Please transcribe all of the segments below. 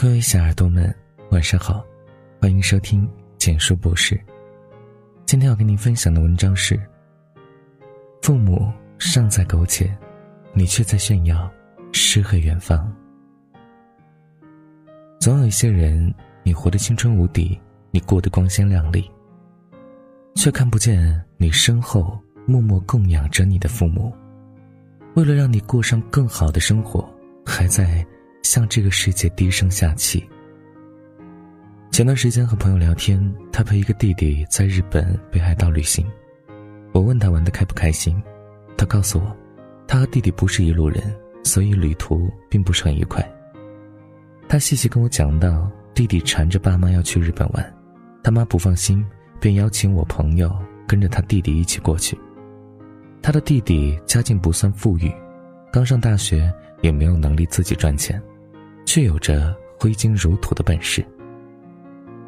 各位小耳朵们，晚上好，欢迎收听简书博士。今天要跟您分享的文章是：父母尚在苟且，你却在炫耀诗和远方。总有一些人，你活得青春无敌，你过得光鲜亮丽，却看不见你身后默默供养着你的父母，为了让你过上更好的生活，还在。向这个世界低声下气。前段时间和朋友聊天，他陪一个弟弟在日本北海道旅行。我问他玩的开不开心，他告诉我，他和弟弟不是一路人，所以旅途并不是很愉快。他细细跟我讲到，弟弟缠着爸妈要去日本玩，他妈不放心，便邀请我朋友跟着他弟弟一起过去。他的弟弟家境不算富裕，刚上大学也没有能力自己赚钱。却有着挥金如土的本事。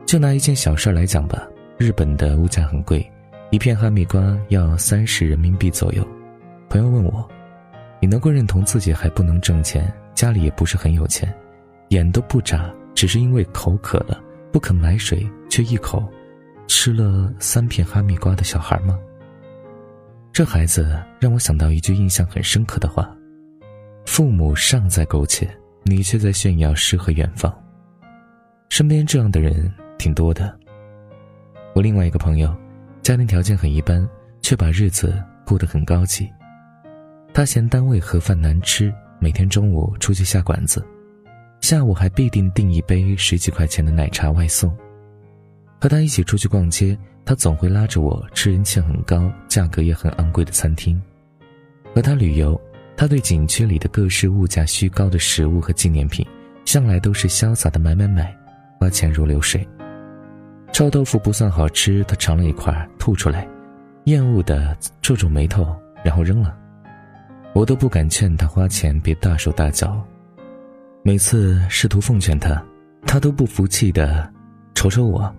就拿一件小事来讲吧，日本的物价很贵，一片哈密瓜要三十人民币左右。朋友问我：“你能够认同自己还不能挣钱，家里也不是很有钱，眼都不眨，只是因为口渴了不肯买水，却一口吃了三片哈密瓜的小孩吗？”这孩子让我想到一句印象很深刻的话：“父母尚在苟且。”你却在炫耀诗和远方。身边这样的人挺多的。我另外一个朋友，家庭条件很一般，却把日子过得很高级。他嫌单位盒饭难吃，每天中午出去下馆子，下午还必定订一杯十几块钱的奶茶外送。和他一起出去逛街，他总会拉着我吃人气很高、价格也很昂贵的餐厅。和他旅游。他对景区里的各式物价虚高的食物和纪念品，向来都是潇洒的买买买，花钱如流水。臭豆腐不算好吃，他尝了一块吐出来，厌恶的皱皱眉头，然后扔了。我都不敢劝他花钱别大手大脚。每次试图奉劝他，他都不服气的瞅瞅我，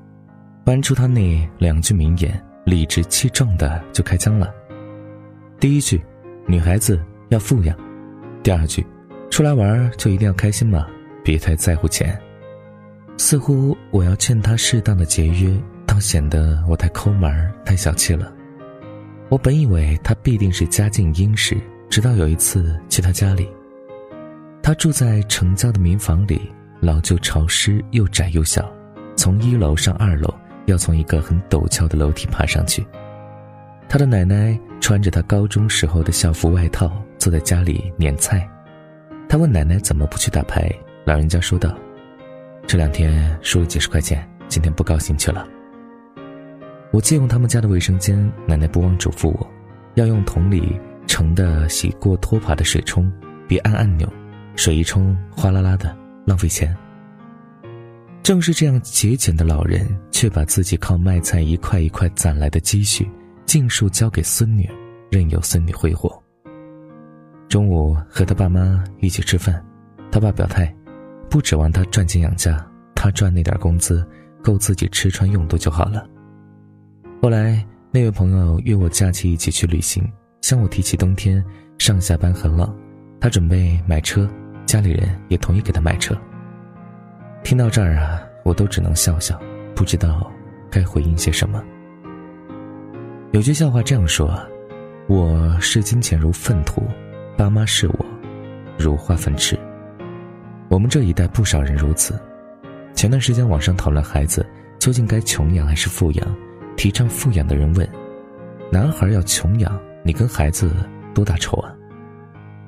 搬出他那两句名言，理直气壮的就开枪了。第一句，女孩子。要富养，第二句，出来玩就一定要开心嘛，别太在乎钱。似乎我要劝他适当的节约，倒显得我太抠门太小气了。我本以为他必定是家境殷实，直到有一次去他家里，他住在城郊的民房里，老旧潮湿又窄又小，从一楼上二楼要从一个很陡峭的楼梯爬上去。他的奶奶穿着他高中时候的校服外套。坐在家里碾菜，他问奶奶怎么不去打牌。老人家说道：“这两天输了几十块钱，今天不高兴去了。”我借用他们家的卫生间，奶奶不忘嘱咐我，要用桶里盛的洗过拖把的水冲，别按按钮，水一冲哗啦啦的，浪费钱。正是这样节俭的老人，却把自己靠卖菜一块一块攒来的积蓄，尽数交给孙女，任由孙女挥霍。中午和他爸妈一起吃饭，他爸表态，不指望他赚钱养家，他赚那点工资够自己吃穿用度就好了。后来那位朋友约我假期一起去旅行，向我提起冬天上下班很冷，他准备买车，家里人也同意给他买车。听到这儿啊，我都只能笑笑，不知道该回应些什么。有句笑话这样说：“我视金钱如粪土。”爸妈视我如化粪池，我们这一代不少人如此。前段时间网上讨论孩子究竟该穷养还是富养，提倡富养的人问：“男孩要穷养，你跟孩子多大仇啊？”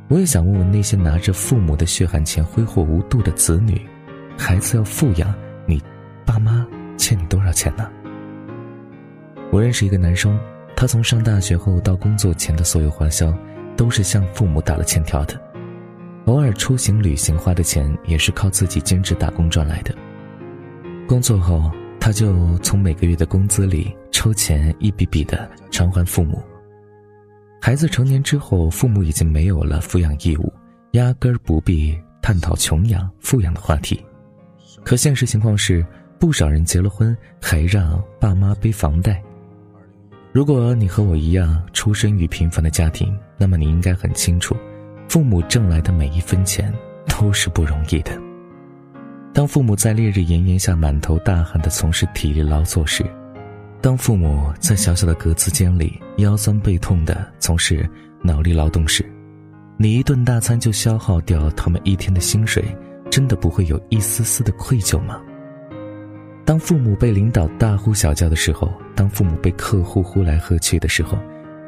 我也想问问那些拿着父母的血汗钱挥霍无度的子女：孩子要富养，你爸妈欠你多少钱呢？我认识一个男生，他从上大学后到工作前的所有花销。都是向父母打了欠条的，偶尔出行旅行花的钱也是靠自己兼职打工赚来的。工作后，他就从每个月的工资里抽钱一笔笔的偿还父母。孩子成年之后，父母已经没有了抚养义务，压根儿不必探讨穷养、富养的话题。可现实情况是，不少人结了婚还让爸妈背房贷。如果你和我一样出生于平凡的家庭，那么你应该很清楚，父母挣来的每一分钱都是不容易的。当父母在烈日炎炎下满头大汗地从事体力劳作时，当父母在小小的格子间里腰酸背痛地从事脑力劳动时，你一顿大餐就消耗掉他们一天的薪水，真的不会有一丝丝的愧疚吗？当父母被领导大呼小叫的时候，当父母被客户呼来喝去的时候，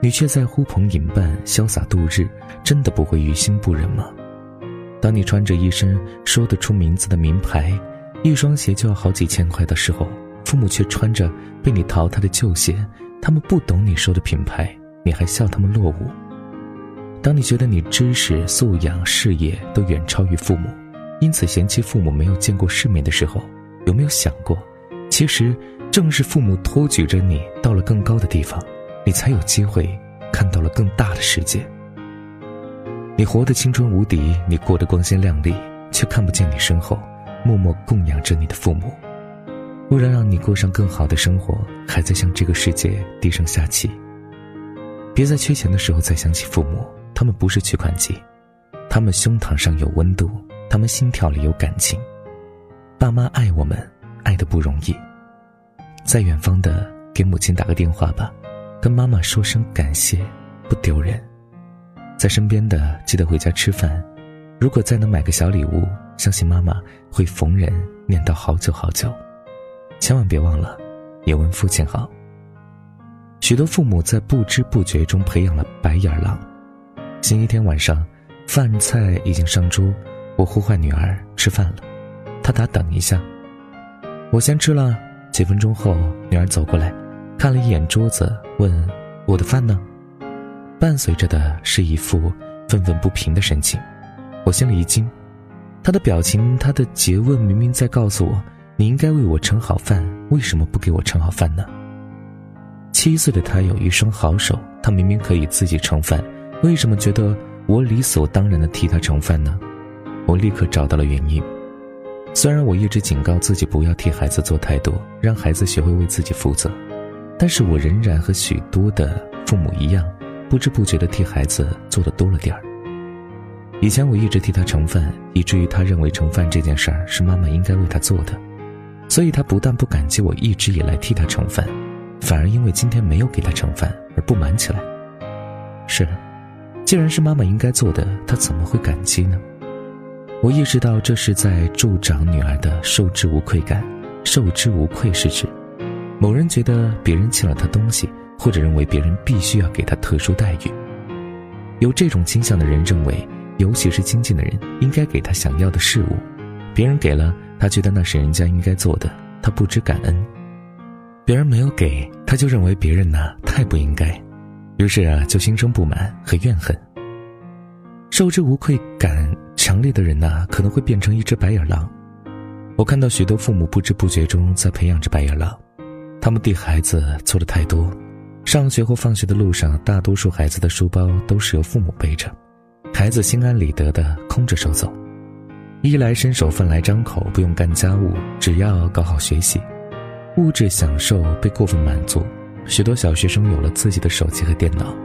你却在呼朋引伴、潇洒度日，真的不会于心不忍吗？当你穿着一身说得出名字的名牌，一双鞋就要好几千块的时候，父母却穿着被你淘汰的旧鞋，他们不懂你说的品牌，你还笑他们落伍。当你觉得你知识素养、事业都远超于父母，因此嫌弃父母没有见过世面的时候，有没有想过，其实正是父母托举着你到了更高的地方，你才有机会看到了更大的世界。你活得青春无敌，你过得光鲜亮丽，却看不见你身后默默供养着你的父母。为了让你过上更好的生活，还在向这个世界低声下气。别在缺钱的时候再想起父母。他们不是取款机，他们胸膛上有温度，他们心跳里有感情。爸妈爱我们，爱的不容易。在远方的，给母亲打个电话吧，跟妈妈说声感谢，不丢人。在身边的，记得回家吃饭。如果再能买个小礼物，相信妈妈会逢人念叨好久好久。千万别忘了，也问父亲好。许多父母在不知不觉中培养了白眼狼。星期天晚上，饭菜已经上桌，我呼唤女儿吃饭了，她答等一下。我先吃了。几分钟后，女儿走过来，看了一眼桌子，问：“我的饭呢？”伴随着的是一副愤愤不平的神情。我心里一惊，她的表情，她的诘问，明明在告诉我：“你应该为我盛好饭，为什么不给我盛好饭呢？”七岁的她有一双好手，她明明可以自己盛饭。为什么觉得我理所当然的替他盛饭呢？我立刻找到了原因。虽然我一直警告自己不要替孩子做太多，让孩子学会为自己负责，但是我仍然和许多的父母一样，不知不觉的替孩子做的多了点儿。以前我一直替他盛饭，以至于他认为盛饭这件事儿是妈妈应该为他做的，所以他不但不感激我一直以来替他盛饭，反而因为今天没有给他盛饭而不满起来。是。既然是妈妈应该做的，她怎么会感激呢？我意识到这是在助长女儿的受之无愧感。受之无愧是指，某人觉得别人欠了他东西，或者认为别人必须要给他特殊待遇。有这种倾向的人认为，尤其是亲近的人应该给他想要的事物，别人给了，他觉得那是人家应该做的，他不知感恩；别人没有给，他就认为别人呢太不应该。于是啊，就心生不满和怨恨。受之无愧感强烈的人呐，可能会变成一只白眼狼。我看到许多父母不知不觉中在培养着白眼狼，他们对孩子做的太多。上学或放学的路上，大多数孩子的书包都是由父母背着，孩子心安理得的空着手走，衣来伸手，饭来张口，不用干家务，只要搞好学习，物质享受被过分满足。许多小学生有了自己的手机和电脑，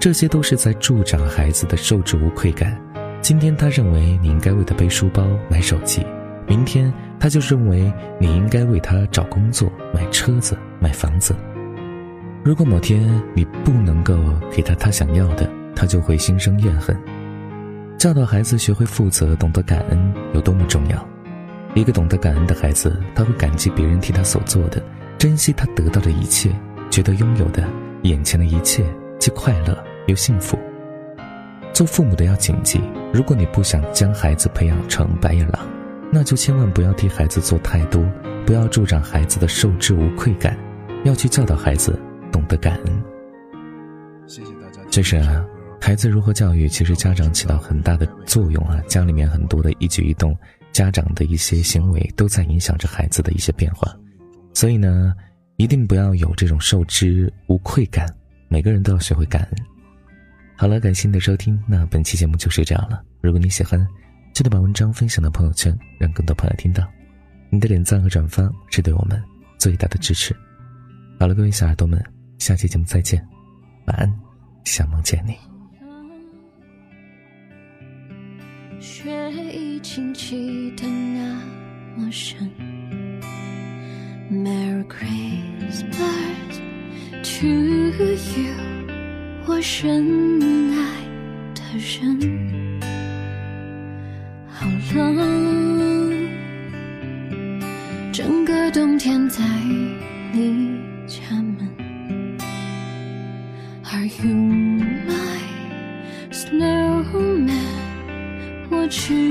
这些都是在助长孩子的受之无愧感。今天他认为你应该为他背书包、买手机，明天他就认为你应该为他找工作、买车子、买房子。如果某天你不能够给他他想要的，他就会心生怨恨。教导孩子学会负责、懂得感恩有多么重要。一个懂得感恩的孩子，他会感激别人替他所做的，珍惜他得到的一切。觉得拥有的眼前的一切既快乐又幸福。做父母的要谨记：如果你不想将孩子培养成白眼狼，那就千万不要替孩子做太多，不要助长孩子的受之无愧感，要去教导孩子懂得感恩。谢谢大家。其实啊，孩子如何教育，其实家长起到很大的作用啊。家里面很多的一举一动，家长的一些行为，都在影响着孩子的一些变化。所以呢。一定不要有这种受之无愧感，每个人都要学会感恩。好了，感谢你的收听，那本期节目就是这样了。如果你喜欢，记得把文章分享到朋友圈，让更多朋友听到。你的点赞和转发是对我们最大的支持。好了，各位小耳朵们，下期节目再见，晚安，想梦见你。雪已轻轻的么深。Merry Christmas to you，我深爱的人。好冷，整个冬天在你家门。Are you my snowman？我去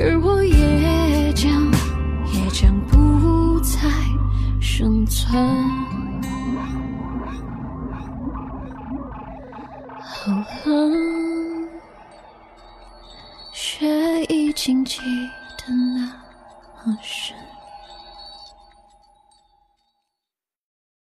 而我也将也将不再生存。好冷，雪已经积得那么深。